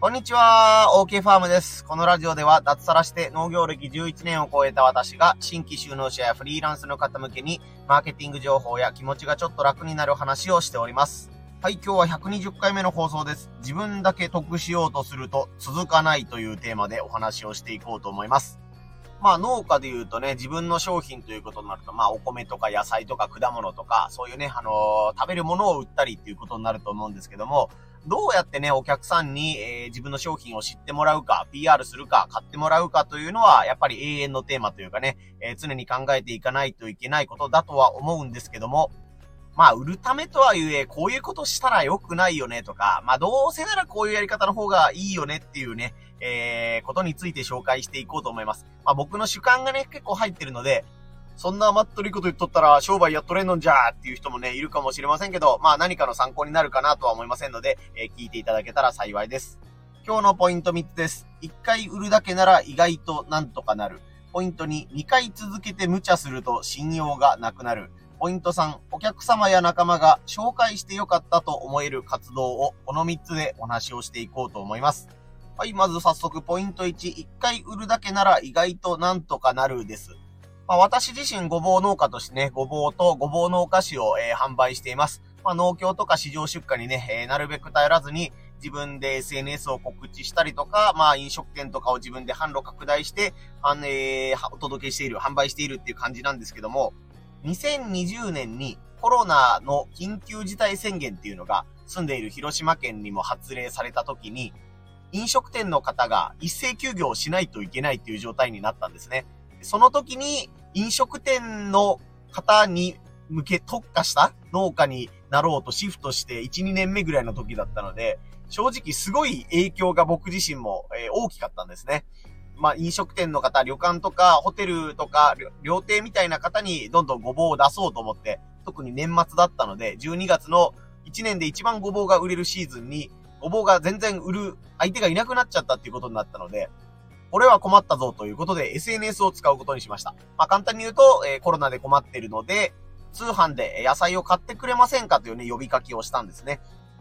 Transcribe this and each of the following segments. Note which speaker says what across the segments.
Speaker 1: こんにちは、OK ファームです。このラジオでは脱サラして農業歴11年を超えた私が新規収納者やフリーランスの方向けにマーケティング情報や気持ちがちょっと楽になる話をしております。はい、今日は120回目の放送です。自分だけ得しようとすると続かないというテーマでお話をしていこうと思います。まあ農家で言うとね、自分の商品ということになると、まあお米とか野菜とか果物とか、そういうね、あのー、食べるものを売ったりっていうことになると思うんですけども、どうやってね、お客さんに、えー、自分の商品を知ってもらうか、PR するか、買ってもらうかというのは、やっぱり永遠のテーマというかね、えー、常に考えていかないといけないことだとは思うんですけども、まあ、売るためとはいえ、こういうことしたら良くないよねとか、まあ、どうせならこういうやり方の方がいいよねっていうね、えー、ことについて紹介していこうと思います。まあ、僕の主観がね、結構入ってるので、そんな甘っとりこと言っとったら商売やっとれんのんじゃーっていう人もね、いるかもしれませんけど、まあ何かの参考になるかなとは思いませんので、えー、聞いていただけたら幸いです。今日のポイント3つです。1回売るだけなら意外となんとかなる。ポイント2、2回続けて無茶すると信用がなくなる。ポイント3、お客様や仲間が紹介してよかったと思える活動をこの3つでお話をしていこうと思います。はい、まず早速ポイント1、1回売るだけなら意外となんとかなるです。まあ、私自身ごぼう農家としてね、ごぼうとごぼうのお菓子を、えー、販売しています。まあ、農協とか市場出荷にね、えー、なるべく頼らずに、自分で SNS を告知したりとか、まあ、飲食店とかを自分で販路拡大して、あの、えー、お届けしている、販売しているっていう感じなんですけども、2020年にコロナの緊急事態宣言っていうのが住んでいる広島県にも発令された時に、飲食店の方が一斉休業をしないといけないっていう状態になったんですね。その時に飲食店の方に向け特化した農家になろうとシフトして1、2年目ぐらいの時だったので、正直すごい影響が僕自身も、え、大きかったんですね。まあ、飲食店の方、旅館とか、ホテルとか、料亭みたいな方にどんどんごぼうを出そうと思って、特に年末だったので、12月の1年で一番ごぼうが売れるシーズンに、ごぼうが全然売る相手がいなくなっちゃったっていうことになったので、俺は困ったぞということで SNS を使うことにしました。まあ、簡単に言うと、えー、コロナで困ってるので、通販で野菜を買ってくれませんかというね、呼びかけをしたんですね。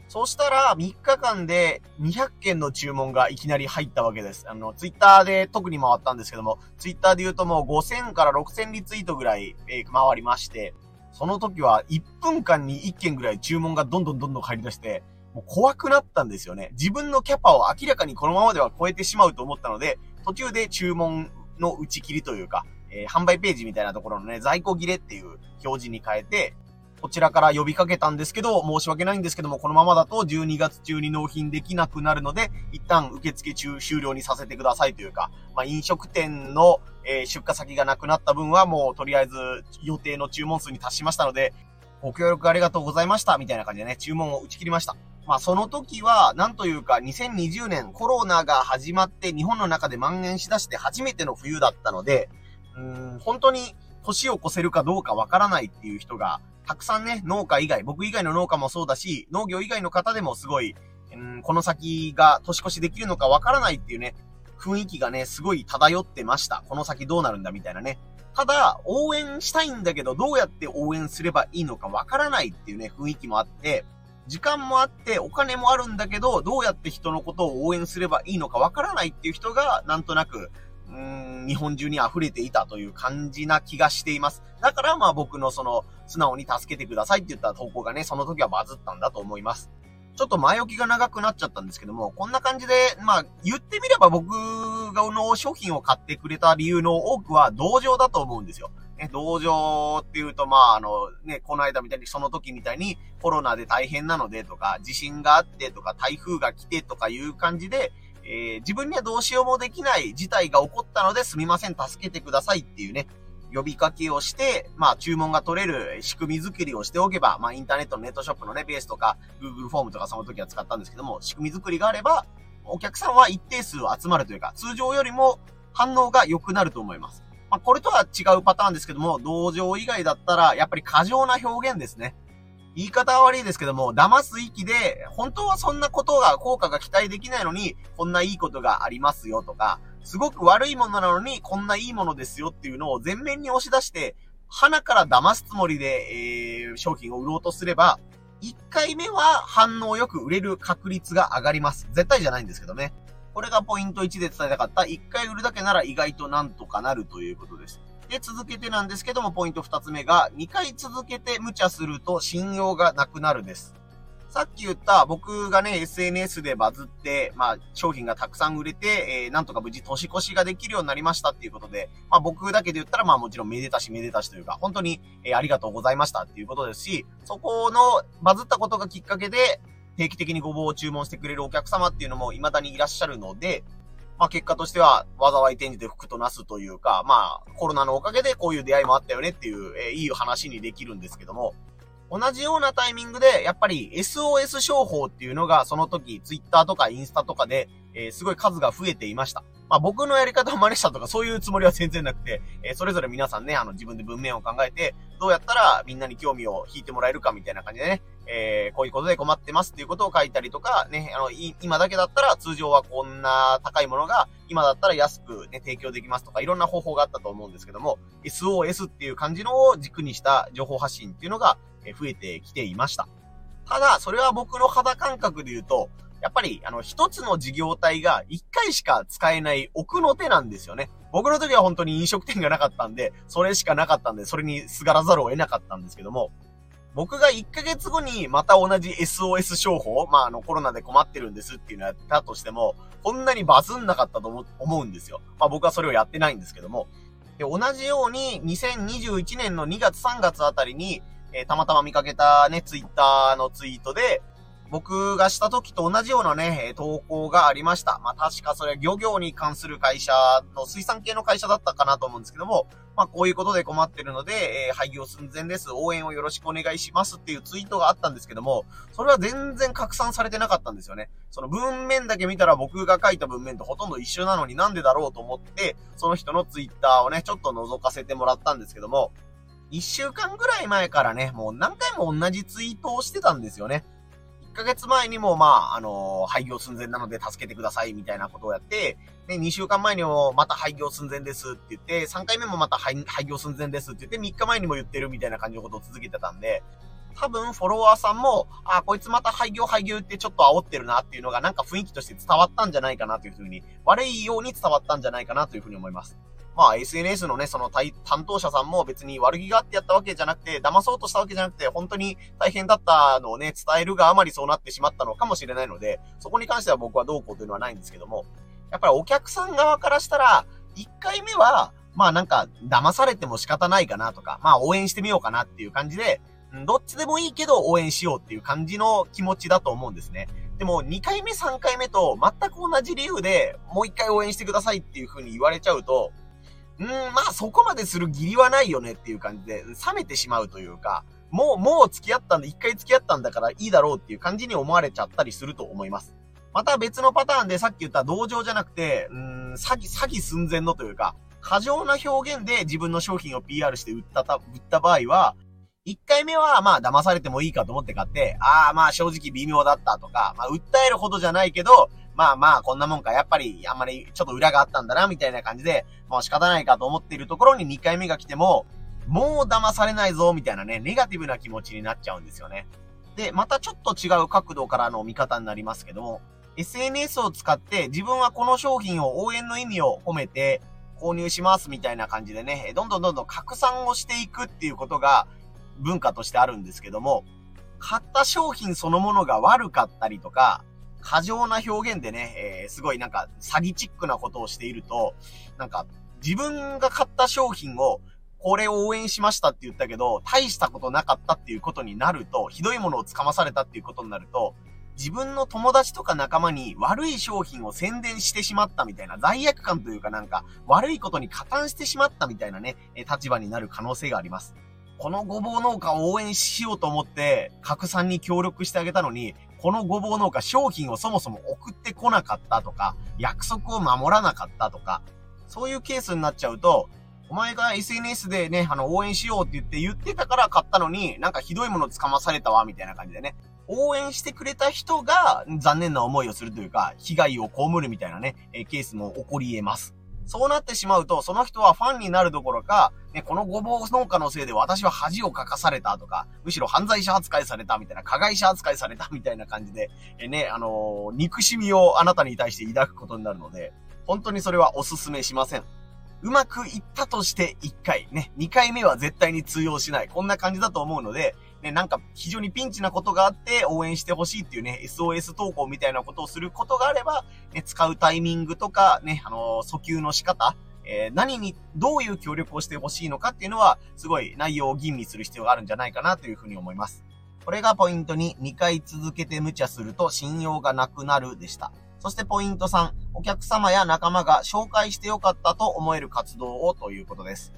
Speaker 1: そうしたら、3日間で200件の注文がいきなり入ったわけです。あの、ツイッターで特に回ったんですけども、ツイッターで言うともう5000から6000リツイートぐらい、えー、回りまして、その時は1分間に1件ぐらい注文がどんどんどんどん入り出して、もう怖くなったんですよね。自分のキャパを明らかにこのままでは超えてしまうと思ったので、途中で注文の打ち切りというか、えー、販売ページみたいなところのね、在庫切れっていう表示に変えて、こちらから呼びかけたんですけど、申し訳ないんですけども、このままだと12月中に納品できなくなるので、一旦受付中終了にさせてくださいというか、まあ、飲食店の、え、出荷先がなくなった分はもうとりあえず予定の注文数に達しましたので、ご協力ありがとうございました、みたいな感じでね、注文を打ち切りました。まあその時は、なんというか2020年コロナが始まって日本の中で蔓延しだして初めての冬だったので、うん、本当に年を越せるかどうかわからないっていう人が、たくさんね、農家以外、僕以外の農家もそうだし、農業以外の方でもすごい、うん、この先が年越しできるのかわからないっていうね、雰囲気がね、すごい漂ってました。この先どうなるんだみたいなね。ただ、応援したいんだけど、どうやって応援すればいいのかわからないっていうね、雰囲気もあって、時間もあって、お金もあるんだけど、どうやって人のことを応援すればいいのかわからないっていう人が、なんとなく、うーん、日本中に溢れていたという感じな気がしています。だからまあ僕のその、素直に助けてくださいって言った投稿がね、その時はバズったんだと思います。ちょっと前置きが長くなっちゃったんですけども、こんな感じで、まあ、言ってみれば僕がの商品を買ってくれた理由の多くは同情だと思うんですよ。ね、同情っていうと、まあ、あの、ね、この間みたいに、その時みたいにコロナで大変なのでとか、地震があってとか、台風が来てとかいう感じで、えー、自分にはどうしようもできない事態が起こったのですみません、助けてくださいっていうね、呼びかけをして、まあ、注文が取れる仕組み作りをしておけば、まあ、インターネットのネットショップのね、ベースとか、Google フォームとかその時は使ったんですけども、仕組み作りがあれば、お客さんは一定数集まるというか、通常よりも反応が良くなると思います。まあ、これとは違うパターンですけども、同情以外だったら、やっぱり過剰な表現ですね。言い方は悪いですけども、騙す意気で、本当はそんなことが、効果が期待できないのに、こんないいことがありますよとか、すごく悪いものなのに、こんないいものですよっていうのを前面に押し出して、鼻から騙すつもりで、えー、商品を売ろうとすれば、1回目は反応よく売れる確率が上がります。絶対じゃないんですけどね。これがポイント1で伝えたかった。1回売るだけなら意外となんとかなるということです。で、続けてなんですけども、ポイント2つ目が、2回続けて無茶すると信用がなくなるです。さっき言った僕がね、SNS でバズって、まあ、商品がたくさん売れて、えー、なんとか無事年越しができるようになりましたっていうことで、まあ僕だけで言ったら、まあもちろんめでたしめでたしというか、本当に、えー、ありがとうございましたっていうことですし、そこのバズったことがきっかけで、定期的にごぼうを注文してくれるお客様っていうのも未だにいらっしゃるので、まあ結果としては、災い転じて福となすというか、まあコロナのおかげでこういう出会いもあったよねっていう、えー、いい話にできるんですけども、同じようなタイミングで、やっぱり SOS 商法っていうのが、その時、Twitter とかインスタとかで、えー、すごい数が増えていました。まあ僕のやり方を真似したとかそういうつもりは全然なくて、えー、それぞれ皆さんね、あの自分で文面を考えて、どうやったらみんなに興味を引いてもらえるかみたいな感じでね、えー、こういうことで困ってますっていうことを書いたりとか、ね、あの、今だけだったら通常はこんな高いものが、今だったら安くね、提供できますとか、いろんな方法があったと思うんですけども、SOS っていう感じのを軸にした情報発信っていうのが、増えてきていました。ただ、それは僕の肌感覚で言うと、やっぱり、あの、一つの事業体が一回しか使えない奥の手なんですよね。僕の時は本当に飲食店がなかったんで、それしかなかったんで、それにすがらざるを得なかったんですけども、僕が1ヶ月後にまた同じ SOS 商法、まあ、あの、コロナで困ってるんですっていうのをやったとしても、こんなにバズんなかったと思うんですよ。まあ、僕はそれをやってないんですけども。で、同じように2021年の2月3月あたりに、えー、たまたま見かけたね、ツイッターのツイートで、僕がした時と同じようなね、投稿がありました。まあ確かそれは漁業に関する会社の水産系の会社だったかなと思うんですけども、まあこういうことで困ってるので、えー、廃業寸前です。応援をよろしくお願いしますっていうツイートがあったんですけども、それは全然拡散されてなかったんですよね。その文面だけ見たら僕が書いた文面とほとんど一緒なのになんでだろうと思って、その人のツイッターをね、ちょっと覗かせてもらったんですけども、一週間ぐらい前からね、もう何回も同じツイートをしてたんですよね。1ヶ月前にも、まあ、あの、廃業寸前なので助けてくださいみたいなことをやって、で、2週間前にもまた廃業寸前ですって言って、3回目もまた廃業寸前ですって言って、3日前にも言ってるみたいな感じのことを続けてたんで、多分フォロワーさんも、あ、こいつまた廃業廃業ってちょっと煽ってるなっていうのがなんか雰囲気として伝わったんじゃないかなというふうに、悪いように伝わったんじゃないかなというふうに思います。まあ SNS のね、その担当者さんも別に悪気があってやったわけじゃなくて、騙そうとしたわけじゃなくて、本当に大変だったのをね、伝えるがあまりそうなってしまったのかもしれないので、そこに関しては僕はどうこうというのはないんですけども、やっぱりお客さん側からしたら、1回目は、まあなんか、騙されても仕方ないかなとか、まあ応援してみようかなっていう感じで、どっちでもいいけど応援しようっていう感じの気持ちだと思うんですね。でも2回目3回目と全く同じ理由でもう1回応援してくださいっていう風に言われちゃうと、うん、まあそこまでする義理はないよねっていう感じで、冷めてしまうというか、もう、もう付き合ったんで、一回付き合ったんだからいいだろうっていう感じに思われちゃったりすると思います。また別のパターンでさっき言った同情じゃなくて、うん、詐欺、詐欺寸前のというか、過剰な表現で自分の商品を PR して売ったた、売った場合は、一回目は、まあ、騙されてもいいかと思って買って、ああ、まあ、正直微妙だったとか、まあ、訴えるほどじゃないけど、まあまあ、こんなもんか、やっぱり、あんまり、ちょっと裏があったんだな、みたいな感じで、もう仕方ないかと思っているところに2回目が来ても、もう騙されないぞ、みたいなね、ネガティブな気持ちになっちゃうんですよね。で、またちょっと違う角度からの見方になりますけども、SNS を使って自分はこの商品を応援の意味を込めて購入しますみたいな感じでね、どんどんどんどん拡散をしていくっていうことが文化としてあるんですけども、買った商品そのものが悪かったりとか、過剰な表現でね、えー、すごいなんか詐欺チックなことをしていると、なんか自分が買った商品をこれを応援しましたって言ったけど、大したことなかったっていうことになると、ひどいものをつかまされたっていうことになると、自分の友達とか仲間に悪い商品を宣伝してしまったみたいな罪悪感というかなんか悪いことに加担してしまったみたいなね、立場になる可能性があります。このごぼう農家を応援しようと思って拡散に協力してあげたのに、このごぼう農家商品をそもそも送ってこなかったとか、約束を守らなかったとか、そういうケースになっちゃうと、お前が SNS でね、あの、応援しようって言って言ってたから買ったのに、なんかひどいものつかまされたわ、みたいな感じでね。応援してくれた人が残念な思いをするというか、被害を被るみたいなね、えケースも起こり得ます。そうなってしまうと、その人はファンになるどころか、ね、このごぼう農家のせいで私は恥をかかされたとか、むしろ犯罪者扱いされたみたいな、加害者扱いされたみたいな感じで、えね、あのー、憎しみをあなたに対して抱くことになるので、本当にそれはお勧めしません。うまくいったとして1回、ね、2回目は絶対に通用しない。こんな感じだと思うので、ね、なんか非常にピンチなことがあって応援してほしいっていうね、SOS 投稿みたいなことをすることがあれば、ね、使うタイミングとか、ね、あのー、訴求の仕方、えー、何に、どういう協力をしてほしいのかっていうのは、すごい内容を吟味する必要があるんじゃないかなというふうに思います。これがポイントに2回続けて無茶すると信用がなくなるでした。そしてポイント3、お客様や仲間が紹介してよかったと思える活動をということです。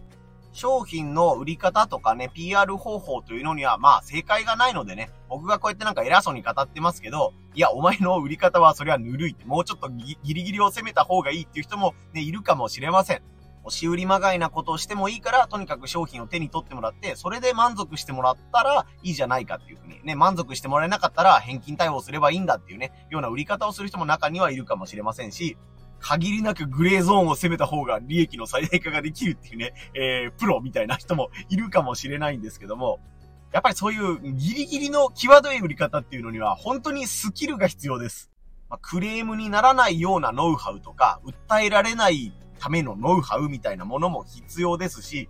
Speaker 1: 商品の売り方とかね、PR 方法というのには、まあ正解がないのでね、僕がこうやってなんか偉そうに語ってますけど、いや、お前の売り方はそれはぬるいって、もうちょっとギリギリを攻めた方がいいっていう人もね、いるかもしれません。押し売りまがいなことをしてもいいから、とにかく商品を手に取ってもらって、それで満足してもらったらいいじゃないかっていうふうに、ね、満足してもらえなかったら返金対応すればいいんだっていうね、ような売り方をする人も中にはいるかもしれませんし、限りなくグレーゾーンを攻めた方が利益の最大化ができるっていうね、えー、プロみたいな人もいるかもしれないんですけども、やっぱりそういうギリギリの際どい売り方っていうのには本当にスキルが必要です。まあ、クレームにならないようなノウハウとか、訴えられないためのノウハウみたいなものも必要ですし、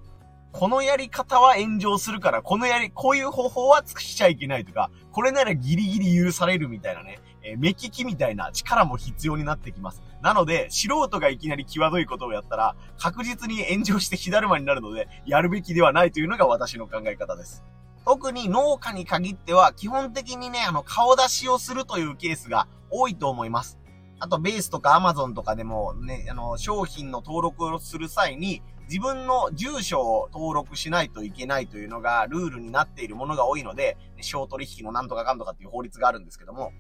Speaker 1: このやり方は炎上するから、このやり、こういう方法は尽くしちゃいけないとか、これならギリギリ許されるみたいなね、えー、目利きみたいな力も必要になってきます。なので、素人がいきなり際どいことをやったら、確実に炎上して火だるまになるので、やるべきではないというのが私の考え方です。特に農家に限っては、基本的にね、あの、顔出しをするというケースが多いと思います。あと、ベースとかアマゾンとかでもね、あの、商品の登録をする際に、自分の住所を登録しないといけないというのがルールになっているものが多いので、小取引のなんとかかんとかっていう法律があるんですけども、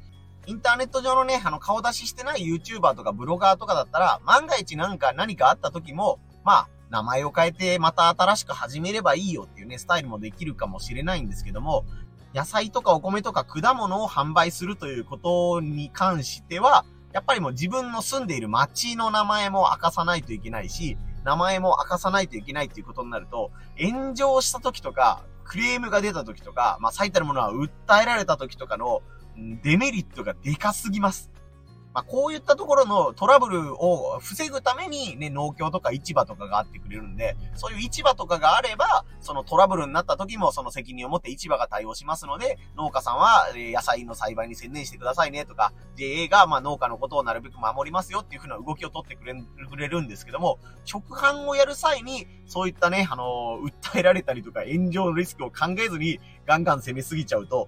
Speaker 1: インターネット上のね、あの、顔出ししてない YouTuber とかブロガーとかだったら、万が一なんか何かあった時も、まあ、名前を変えてまた新しく始めればいいよっていうね、スタイルもできるかもしれないんですけども、野菜とかお米とか果物を販売するということに関しては、やっぱりもう自分の住んでいる街の名前も明かさないといけないし、名前も明かさないといけないっていうことになると、炎上した時とか、クレームが出た時とか、まあ最たるものは訴えられた時とかのデメリットがでかすぎます。まあ、こういったところのトラブルを防ぐためにね、農協とか市場とかがあってくれるんで、そういう市場とかがあれば、そのトラブルになった時もその責任を持って市場が対応しますので、農家さんは野菜の栽培に専念してくださいねとか、JA がまあ農家のことをなるべく守りますよっていうふうな動きを取ってくれくれるんですけども、直販をやる際に、そういったね、あのー、訴えられたりとか炎上のリスクを考えずにガンガン攻めすぎちゃうと、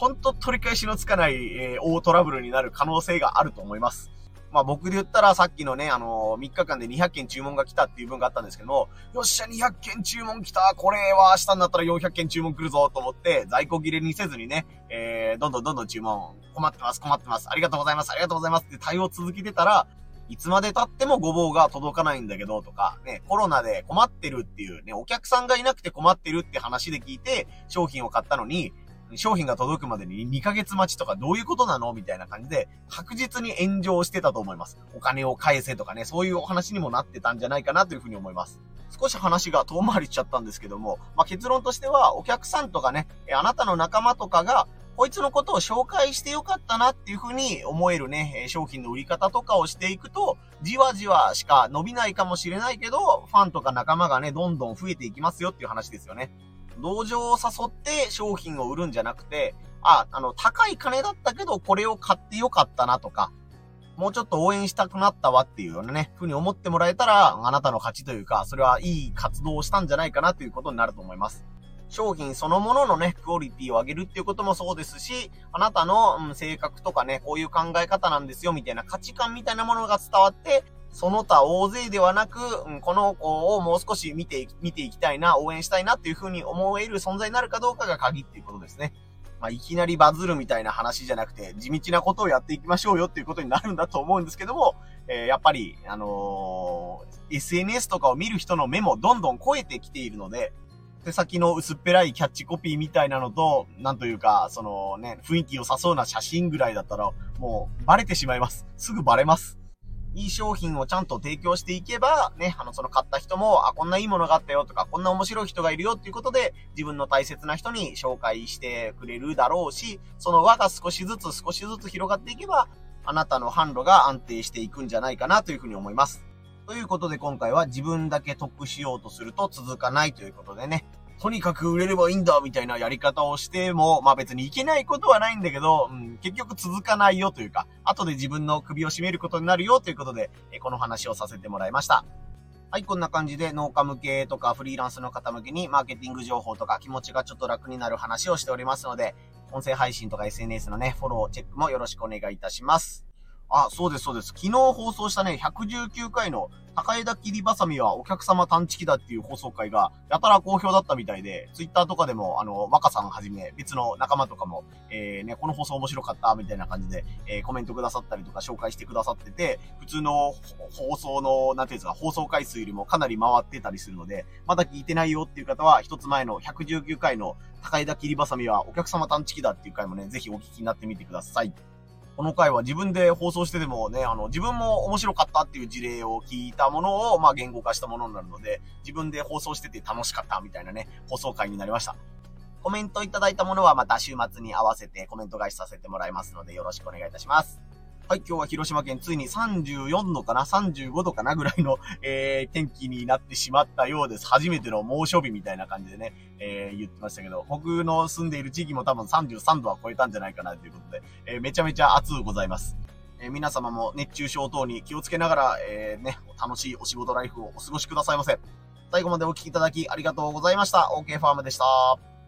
Speaker 1: 本当取り返しのつかない、えー、大トラブルになる可能性があると思います。まあ僕で言ったらさっきのね、あのー、3日間で200件注文が来たっていう分があったんですけども、よっしゃ、200件注文来たこれは明日になったら400件注文来るぞと思って、在庫切れにせずにね、えー、どんどんどんどん注文、困ってます、困ってます、ありがとうございます、ありがとうございますって対応続けてたら、いつまで経ってもごぼうが届かないんだけどとか、ね、コロナで困ってるっていうね、お客さんがいなくて困ってるって話で聞いて、商品を買ったのに、商品が届くまでに2ヶ月待ちとかどういうことなのみたいな感じで、確実に炎上してたと思います。お金を返せとかね、そういうお話にもなってたんじゃないかなというふうに思います。少し話が遠回りしちゃったんですけども、まあ、結論としては、お客さんとかね、あなたの仲間とかが、こいつのことを紹介してよかったなっていうふうに思えるね、商品の売り方とかをしていくと、じわじわしか伸びないかもしれないけど、ファンとか仲間がね、どんどん増えていきますよっていう話ですよね。同情を誘って商品を売るんじゃなくて、あ、あの、高い金だったけど、これを買ってよかったなとか、もうちょっと応援したくなったわっていうようなね、ふうに思ってもらえたら、あなたの勝ちというか、それはいい活動をしたんじゃないかなということになると思います。商品そのもののね、クオリティを上げるっていうこともそうですし、あなたの、うん、性格とかね、こういう考え方なんですよ、みたいな価値観みたいなものが伝わって、その他大勢ではなく、この子をもう少し見て、見ていきたいな、応援したいなっていう風に思える存在になるかどうかが鍵っていうことですね。まあ、いきなりバズるみたいな話じゃなくて、地道なことをやっていきましょうよっていうことになるんだと思うんですけども、えー、やっぱり、あのー、SNS とかを見る人の目もどんどん超えてきているので、手先の薄っぺらいキャッチコピーみたいなのと、なんというか、そのね、雰囲気良さそうな写真ぐらいだったら、もうバレてしまいます。すぐバレます。いい商品をちゃんと提供していけば、ね、あの、その買った人も、あ、こんないいものがあったよとか、こんな面白い人がいるよっていうことで、自分の大切な人に紹介してくれるだろうし、その輪が少しずつ少しずつ広がっていけば、あなたの販路が安定していくんじゃないかなというふうに思います。ということで今回は自分だけ得しようとすると続かないということでね、とにかく売れればいいんだみたいなやり方をしても、まあ別にいけないことはないんだけど、うん、結局続かないよというか、後で自分の首を絞めることになるよということで、えこの話をさせてもらいました。はい、こんな感じで農家向けとかフリーランスの方向けにマーケティング情報とか気持ちがちょっと楽になる話をしておりますので、音声配信とか SNS のね、フォロー、チェックもよろしくお願いいたします。あ、そうです、そうです。昨日放送したね、119回の高枝切りばさみはお客様探知機だっていう放送回が、やたら好評だったみたいで、ツイッターとかでも、あの、若さんはじめ、別の仲間とかも、えー、ね、この放送面白かった、みたいな感じで、えー、コメントくださったりとか紹介してくださってて、普通の放送の、なんていうんですか、放送回数よりもかなり回ってたりするので、まだ聞いてないよっていう方は、一つ前の119回の高枝切りばさみはお客様探知機だっていう回もね、ぜひお聞きになってみてください。この回は自分で放送してでもね、あの、自分も面白かったっていう事例を聞いたものを、まあ、言語化したものになるので、自分で放送してて楽しかったみたいなね、放送回になりました。コメントいただいたものはまた週末に合わせてコメント返しさせてもらいますので、よろしくお願いいたします。はい、今日は広島県ついに34度かな ?35 度かなぐらいの、えー、天気になってしまったようです。初めての猛暑日みたいな感じでね、えー、言ってましたけど、僕の住んでいる地域も多分33度は超えたんじゃないかなということで、えー、めちゃめちゃ暑うございます。えー、皆様も熱中症等に気をつけながら、えー、ね、楽しいお仕事ライフをお過ごしくださいませ。最後までお聴きいただきありがとうございました。OK ファームでした。